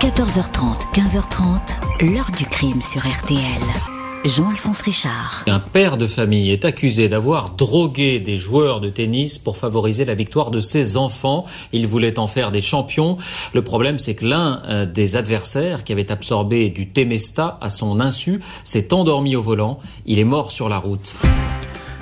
14h30, 15h30, l'heure du crime sur RTL. Jean-Alphonse Richard. Un père de famille est accusé d'avoir drogué des joueurs de tennis pour favoriser la victoire de ses enfants. Il voulait en faire des champions. Le problème, c'est que l'un euh, des adversaires qui avait absorbé du Temesta à son insu s'est endormi au volant. Il est mort sur la route.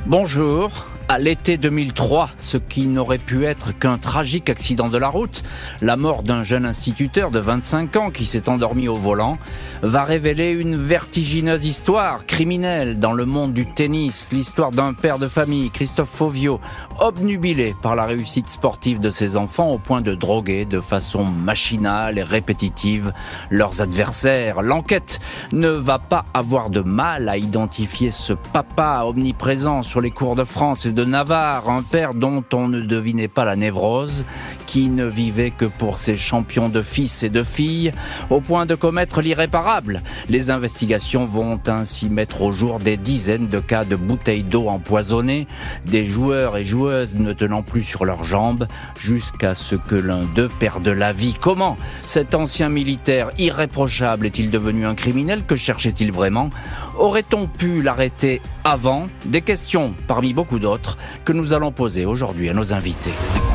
Bonjour, à l'été 2003, ce qui n'aurait pu être qu'un tragique accident de la route, la mort d'un jeune instituteur de 25 ans qui s'est endormi au volant, va révéler une vertigineuse histoire criminelle dans le monde du tennis, l'histoire d'un père de famille, Christophe Fauvio, obnubilé par la réussite sportive de ses enfants au point de droguer de façon machinale et répétitive leurs adversaires. L'enquête ne va pas avoir de mal à identifier ce papa omniprésent sur les cours de France et de Navarre, un père dont on ne devinait pas la névrose, qui ne vivait que pour ses champions de fils et de filles, au point de commettre l'irréparable. Les investigations vont ainsi mettre au jour des dizaines de cas de bouteilles d'eau empoisonnées, des joueurs et joueuses ne tenant plus sur leurs jambes, jusqu'à ce que l'un d'eux perde la vie. Comment cet ancien militaire irréprochable est-il devenu un criminel? Que cherchait-il vraiment? Aurait-on pu l'arrêter avant Des questions parmi beaucoup d'autres que nous allons poser aujourd'hui à nos invités.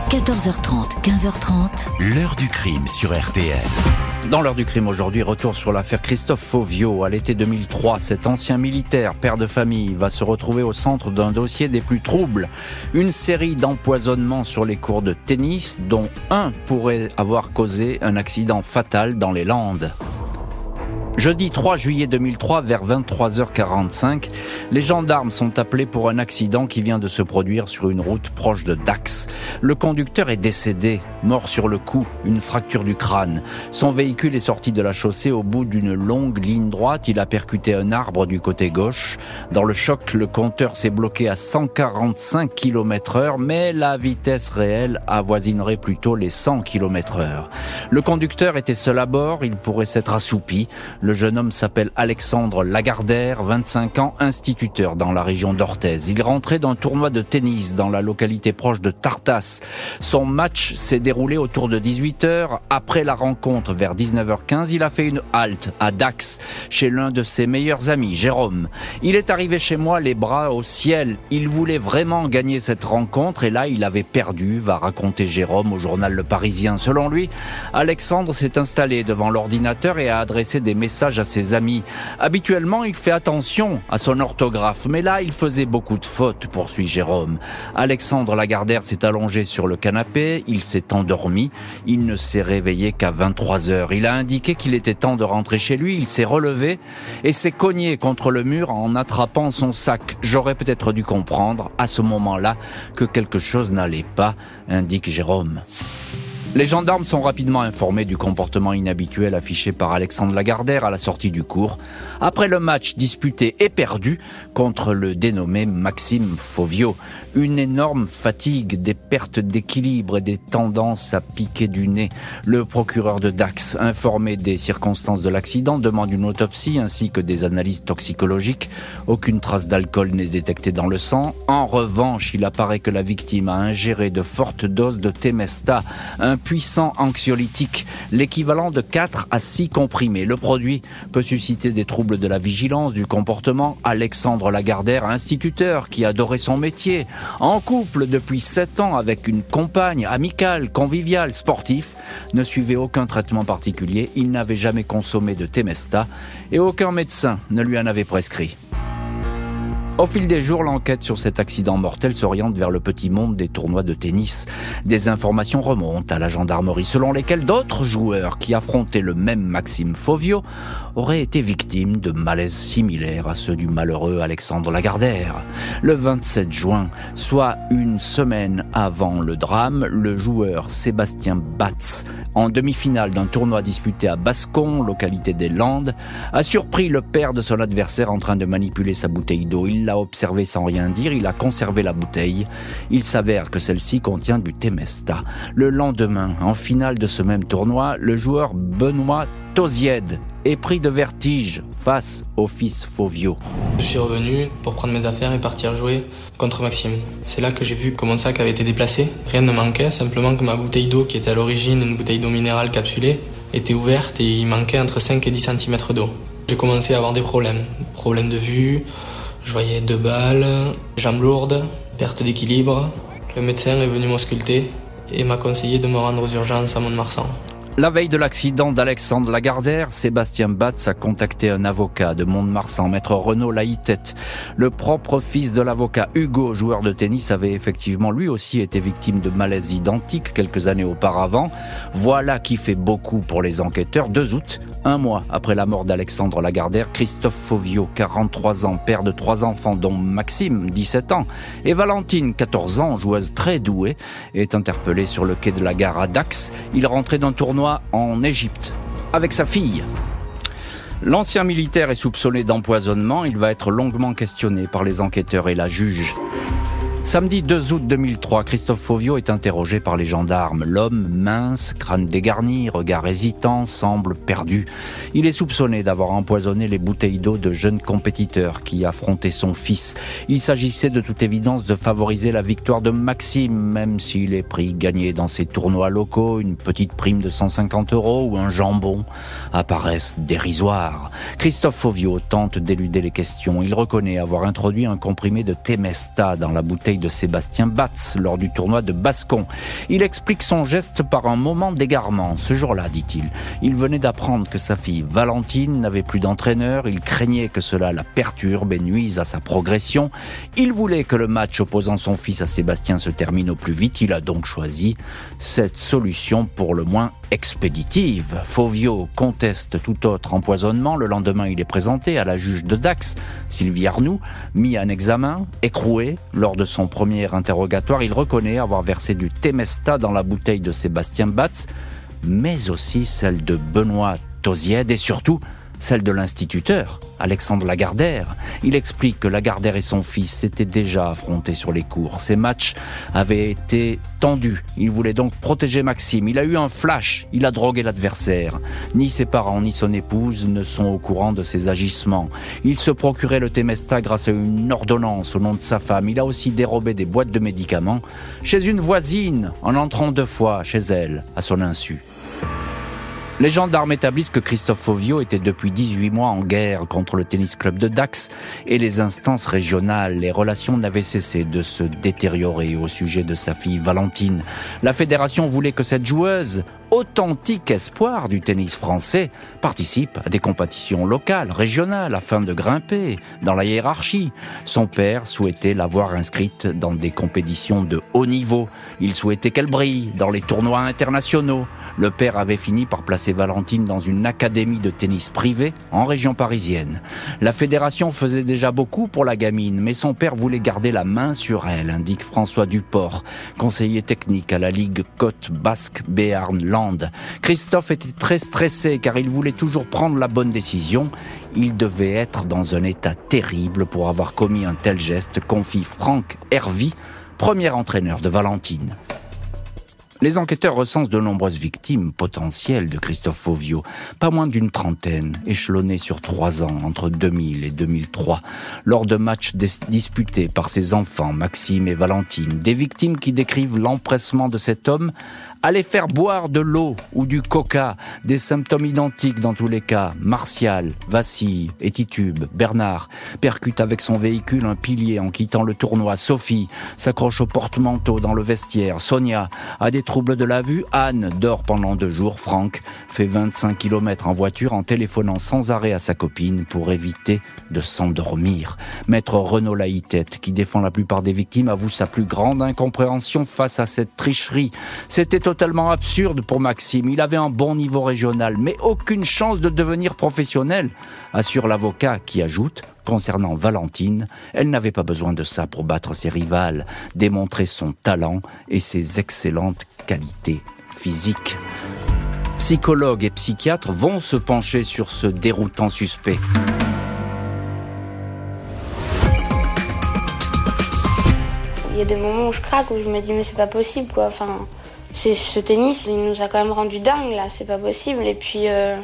14h30, 15h30. L'heure du crime sur RTL. Dans l'heure du crime aujourd'hui, retour sur l'affaire Christophe Fauvio. À l'été 2003, cet ancien militaire, père de famille, va se retrouver au centre d'un dossier des plus troubles. Une série d'empoisonnements sur les cours de tennis, dont un pourrait avoir causé un accident fatal dans les Landes. Jeudi 3 juillet 2003, vers 23h45, les gendarmes sont appelés pour un accident qui vient de se produire sur une route proche de Dax. Le conducteur est décédé, mort sur le coup, une fracture du crâne. Son véhicule est sorti de la chaussée au bout d'une longue ligne droite. Il a percuté un arbre du côté gauche. Dans le choc, le compteur s'est bloqué à 145 km heure, mais la vitesse réelle avoisinerait plutôt les 100 km heure. Le conducteur était seul à bord, il pourrait s'être assoupi. Le jeune homme s'appelle Alexandre Lagardère, 25 ans, instituteur dans la région d'Orthez. Il rentrait d'un tournoi de tennis dans la localité proche de Tartas. Son match s'est déroulé autour de 18h. Après la rencontre, vers 19h15, il a fait une halte à Dax, chez l'un de ses meilleurs amis, Jérôme. Il est arrivé chez moi les bras au ciel. Il voulait vraiment gagner cette rencontre et là, il avait perdu, va raconter Jérôme au journal Le Parisien. Selon lui, Alexandre s'est installé devant l'ordinateur et a adressé des messages à ses amis. Habituellement, il fait attention à son orthographe, mais là, il faisait beaucoup de fautes, poursuit Jérôme. Alexandre Lagardère s'est allongé sur le canapé, il s'est endormi, il ne s'est réveillé qu'à 23 heures. Il a indiqué qu'il était temps de rentrer chez lui, il s'est relevé et s'est cogné contre le mur en attrapant son sac. J'aurais peut-être dû comprendre à ce moment-là que quelque chose n'allait pas, indique Jérôme. Les gendarmes sont rapidement informés du comportement inhabituel affiché par Alexandre Lagardère à la sortie du cours, après le match disputé et perdu contre le dénommé Maxime Fauvio. Une énorme fatigue, des pertes d'équilibre et des tendances à piquer du nez. Le procureur de Dax, informé des circonstances de l'accident, demande une autopsie ainsi que des analyses toxicologiques. Aucune trace d'alcool n'est détectée dans le sang. En revanche, il apparaît que la victime a ingéré de fortes doses de Temesta, puissant anxiolytique, l'équivalent de 4 à 6 comprimés. Le produit peut susciter des troubles de la vigilance, du comportement. Alexandre Lagardère, instituteur qui adorait son métier, en couple depuis 7 ans avec une compagne amicale, conviviale, sportif, ne suivait aucun traitement particulier, il n'avait jamais consommé de Temesta et aucun médecin ne lui en avait prescrit. Au fil des jours, l'enquête sur cet accident mortel s'oriente vers le petit monde des tournois de tennis. Des informations remontent à la gendarmerie selon lesquelles d'autres joueurs qui affrontaient le même Maxime Fauvio auraient été victimes de malaises similaires à ceux du malheureux Alexandre Lagardère. Le 27 juin, soit une semaine avant le drame, le joueur Sébastien Batz, en demi-finale d'un tournoi disputé à Bascon, localité des Landes, a surpris le père de son adversaire en train de manipuler sa bouteille d'eau. L'a observé sans rien dire, il a conservé la bouteille. Il s'avère que celle-ci contient du Temesta. Le lendemain, en finale de ce même tournoi, le joueur Benoît Tozied est pris de vertige face au fils Fauvio. Je suis revenu pour prendre mes affaires et partir jouer contre Maxime. C'est là que j'ai vu mon sac avait été déplacé. Rien ne manquait, simplement que ma bouteille d'eau, qui était à l'origine une bouteille d'eau minérale capsulée, était ouverte et il manquait entre 5 et 10 cm d'eau. J'ai commencé à avoir des problèmes. Problèmes de vue, je voyais deux balles, jambes lourdes, perte d'équilibre. Le médecin est venu m'ausculter et m'a conseillé de me rendre aux urgences à Mont-de-Marsan. La veille de l'accident d'Alexandre Lagardère, Sébastien Batz a contacté un avocat de Mont-de-Marsan, maître Renaud Laïtette. Le propre fils de l'avocat Hugo, joueur de tennis, avait effectivement lui aussi été victime de malaises identiques quelques années auparavant. Voilà qui fait beaucoup pour les enquêteurs. 2 août, un mois après la mort d'Alexandre Lagardère, Christophe Fauvio, 43 ans, père de trois enfants dont Maxime, 17 ans, et Valentine, 14 ans, joueuse très douée, est interpellé sur le quai de la gare à Dax. Il rentrait d'un tournoi en Égypte avec sa fille. L'ancien militaire est soupçonné d'empoisonnement. Il va être longuement questionné par les enquêteurs et la juge. Samedi 2 août 2003, Christophe Fauvio est interrogé par les gendarmes. L'homme, mince, crâne dégarni, regard hésitant, semble perdu. Il est soupçonné d'avoir empoisonné les bouteilles d'eau de jeunes compétiteurs qui affrontaient son fils. Il s'agissait de toute évidence de favoriser la victoire de Maxime, même si les prix gagnés dans ces tournois locaux, une petite prime de 150 euros ou un jambon, apparaissent dérisoires. Christophe Fauvio tente d'éluder les questions. Il reconnaît avoir introduit un comprimé de Temesta dans la bouteille de Sébastien Batz lors du tournoi de Bascon. Il explique son geste par un moment d'égarement. Ce jour-là, dit-il, il venait d'apprendre que sa fille Valentine n'avait plus d'entraîneur. Il craignait que cela la perturbe et nuise à sa progression. Il voulait que le match opposant son fils à Sébastien se termine au plus vite. Il a donc choisi cette solution pour le moins expéditive. Fauvio conteste tout autre empoisonnement. Le lendemain, il est présenté à la juge de Dax, Sylvie Arnoux, mis en examen, écroué. Lors de son premier interrogatoire, il reconnaît avoir versé du Temesta dans la bouteille de Sébastien Batz, mais aussi celle de Benoît Tosied et surtout celle de l'instituteur, Alexandre Lagardère. Il explique que Lagardère et son fils s'étaient déjà affrontés sur les cours. Ces matchs avaient été tendus. Il voulait donc protéger Maxime. Il a eu un flash. Il a drogué l'adversaire. Ni ses parents ni son épouse ne sont au courant de ses agissements. Il se procurait le Temesta grâce à une ordonnance au nom de sa femme. Il a aussi dérobé des boîtes de médicaments chez une voisine en entrant deux fois chez elle à son insu. Les gendarmes établissent que Christophe Fauvio était depuis 18 mois en guerre contre le tennis club de Dax et les instances régionales. Les relations n'avaient cessé de se détériorer au sujet de sa fille Valentine. La fédération voulait que cette joueuse, authentique espoir du tennis français, participe à des compétitions locales, régionales, afin de grimper dans la hiérarchie. Son père souhaitait l'avoir inscrite dans des compétitions de haut niveau. Il souhaitait qu'elle brille dans les tournois internationaux. Le père avait fini par placer Valentine dans une académie de tennis privée en région parisienne. La fédération faisait déjà beaucoup pour la gamine, mais son père voulait garder la main sur elle, indique François Duport, conseiller technique à la Ligue Côte Basque Béarn Christophe était très stressé car il voulait toujours prendre la bonne décision. Il devait être dans un état terrible pour avoir commis un tel geste, confie Franck Hervy, premier entraîneur de Valentine. Les enquêteurs recensent de nombreuses victimes potentielles de Christophe Fauvio, pas moins d'une trentaine, échelonnées sur trois ans, entre 2000 et 2003, lors de matchs disputés par ses enfants, Maxime et Valentine, des victimes qui décrivent l'empressement de cet homme Allez faire boire de l'eau ou du coca, des symptômes identiques dans tous les cas. Martial vacille et titube. Bernard percute avec son véhicule un pilier en quittant le tournoi. Sophie s'accroche au porte-manteau dans le vestiaire. Sonia a des troubles de la vue. Anne dort pendant deux jours. Franck fait 25 km en voiture en téléphonant sans arrêt à sa copine pour éviter de s'endormir. Maître Renaud Laïtette, qui défend la plupart des victimes, avoue sa plus grande incompréhension face à cette tricherie. Totalement absurde pour Maxime. Il avait un bon niveau régional, mais aucune chance de devenir professionnel, assure l'avocat qui ajoute Concernant Valentine, elle n'avait pas besoin de ça pour battre ses rivales, démontrer son talent et ses excellentes qualités physiques. Psychologues et psychiatres vont se pencher sur ce déroutant suspect. Il y a des moments où je craque, où je me dis mais c'est pas possible quoi. Enfin, c'est ce tennis, il nous a quand même rendu dingue là, c'est pas possible. Et puis, euh,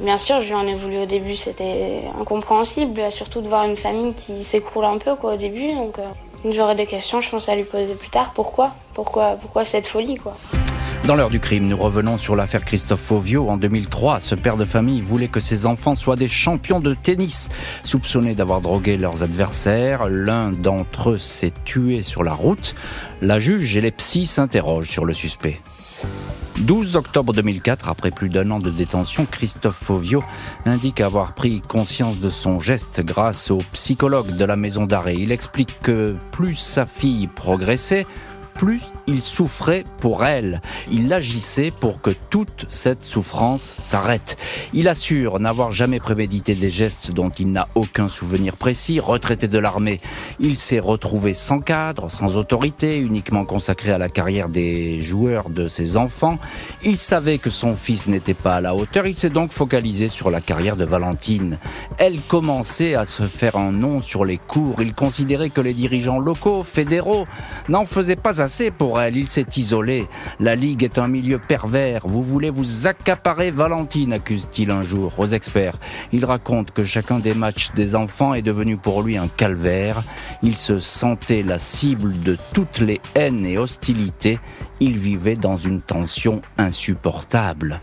bien sûr, je lui en ai voulu au début, c'était incompréhensible, surtout de voir une famille qui s'écroule un peu quoi au début. Donc, euh, j'aurais des questions, je pense à lui poser plus tard. Pourquoi? Pourquoi, pourquoi cette folie quoi? Dans l'heure du crime, nous revenons sur l'affaire Christophe Fauvio. En 2003, ce père de famille voulait que ses enfants soient des champions de tennis. Soupçonnés d'avoir drogué leurs adversaires, l'un d'entre eux s'est tué sur la route. La juge et les psys s'interrogent sur le suspect. 12 octobre 2004, après plus d'un an de détention, Christophe Fauvio indique avoir pris conscience de son geste grâce au psychologue de la maison d'arrêt. Il explique que plus sa fille progressait, plus il souffrait pour elle. Il agissait pour que toute cette souffrance s'arrête. Il assure n'avoir jamais prémédité des gestes dont il n'a aucun souvenir précis. Retraité de l'armée, il s'est retrouvé sans cadre, sans autorité, uniquement consacré à la carrière des joueurs de ses enfants. Il savait que son fils n'était pas à la hauteur. Il s'est donc focalisé sur la carrière de Valentine. Elle commençait à se faire un nom sur les cours. Il considérait que les dirigeants locaux, fédéraux, n'en faisaient pas assez pour elle. Il s'est isolé. La Ligue est un milieu pervers. Vous voulez vous accaparer Valentine, accuse-t-il un jour aux experts. Il raconte que chacun des matchs des enfants est devenu pour lui un calvaire. Il se sentait la cible de toutes les haines et hostilités. Il vivait dans une tension insupportable.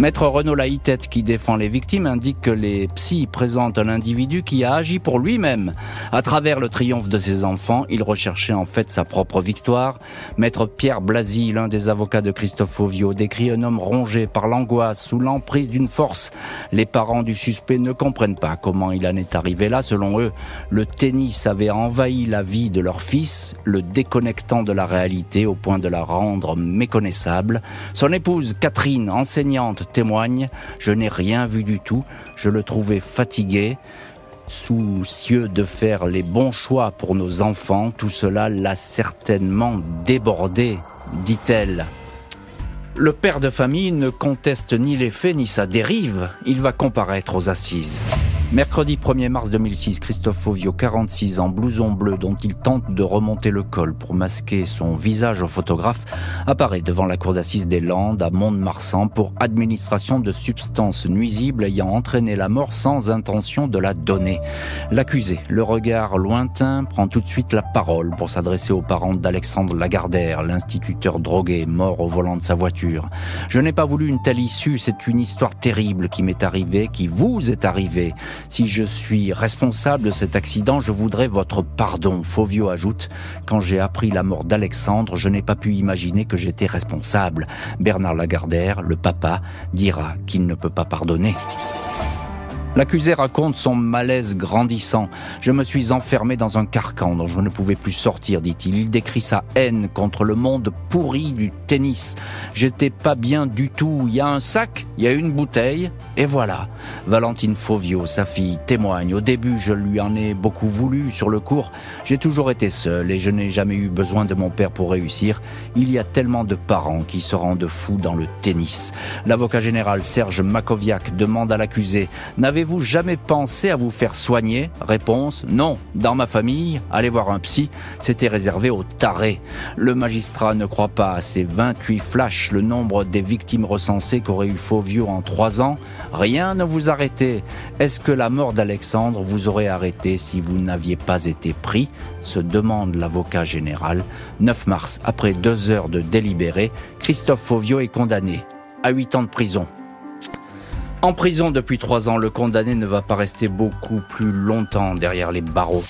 Maître Renaud Laïtette, qui défend les victimes, indique que les psys présentent un individu qui a agi pour lui-même. À travers le triomphe de ses enfants, il recherchait en fait sa propre victoire. Maître Pierre Blasi, l'un des avocats de Christophe Fauvio, décrit un homme rongé par l'angoisse, sous l'emprise d'une force. Les parents du suspect ne comprennent pas comment il en est arrivé là. Selon eux, le tennis avait envahi la vie de leur fils, le déconnectant de la réalité au point de la rendre méconnaissable. Son épouse, Catherine, enseignante, témoigne, je n'ai rien vu du tout, je le trouvais fatigué, soucieux de faire les bons choix pour nos enfants, tout cela l'a certainement débordé, dit-elle. Le père de famille ne conteste ni les faits ni sa dérive, il va comparaître aux assises. Mercredi 1er mars 2006, Christophe Fauvio, 46 ans, blouson bleu dont il tente de remonter le col pour masquer son visage au photographe, apparaît devant la cour d'assises des Landes à Mont-de-Marsan pour administration de substances nuisibles ayant entraîné la mort sans intention de la donner. L'accusé, le regard lointain, prend tout de suite la parole pour s'adresser aux parents d'Alexandre Lagardère, l'instituteur drogué, mort au volant de sa voiture. Je n'ai pas voulu une telle issue, c'est une histoire terrible qui m'est arrivée, qui vous est arrivée. Si je suis responsable de cet accident, je voudrais votre pardon. Fauvio ajoute, quand j'ai appris la mort d'Alexandre, je n'ai pas pu imaginer que j'étais responsable. Bernard Lagardère, le papa, dira qu'il ne peut pas pardonner. L'accusé raconte son malaise grandissant. Je me suis enfermé dans un carcan dont je ne pouvais plus sortir, dit-il. Il décrit sa haine contre le monde pourri du tennis. J'étais pas bien du tout. Il y a un sac, il y a une bouteille, et voilà. Valentine Fauvio, sa fille, témoigne. Au début, je lui en ai beaucoup voulu sur le cours. J'ai toujours été seul et je n'ai jamais eu besoin de mon père pour réussir. Il y a tellement de parents qui se rendent fous dans le tennis. L'avocat général Serge Makoviak demande à l'accusé, Avez-vous jamais pensé à vous faire soigner? Réponse non. Dans ma famille, aller voir un psy, c'était réservé aux tarés. Le magistrat ne croit pas à ces 28 flashs, le nombre des victimes recensées qu'aurait eu Fauvio en trois ans. Rien ne vous arrêtait. Est-ce que la mort d'Alexandre vous aurait arrêté si vous n'aviez pas été pris? Se demande l'avocat général. 9 mars, après deux heures de délibéré, Christophe Fauvio est condamné à 8 ans de prison. En prison depuis trois ans, le condamné ne va pas rester beaucoup plus longtemps derrière les barreaux.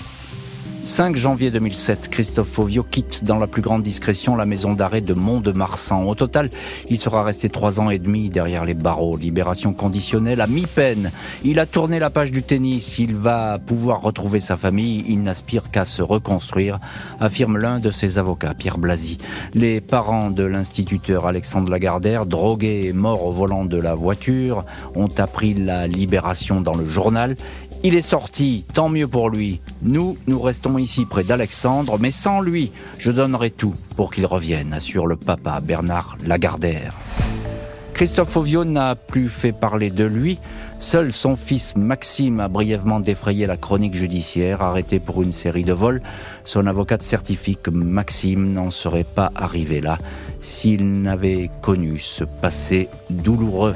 5 janvier 2007, Christophe Fauvio quitte dans la plus grande discrétion la maison d'arrêt de Mont-de-Marsan. Au total, il sera resté trois ans et demi derrière les barreaux. Libération conditionnelle à mi-peine. Il a tourné la page du tennis. Il va pouvoir retrouver sa famille. Il n'aspire qu'à se reconstruire, affirme l'un de ses avocats, Pierre Blasi. Les parents de l'instituteur Alexandre Lagardère, drogué et mort au volant de la voiture, ont appris la libération dans le journal. Il est sorti, tant mieux pour lui. Nous, nous restons ici près d'Alexandre, mais sans lui, je donnerai tout pour qu'il revienne, assure le papa Bernard Lagardère. Christophe Ovio n'a plus fait parler de lui. Seul son fils Maxime a brièvement défrayé la chronique judiciaire, arrêté pour une série de vols. Son avocate certifie que Maxime n'en serait pas arrivé là s'il n'avait connu ce passé douloureux.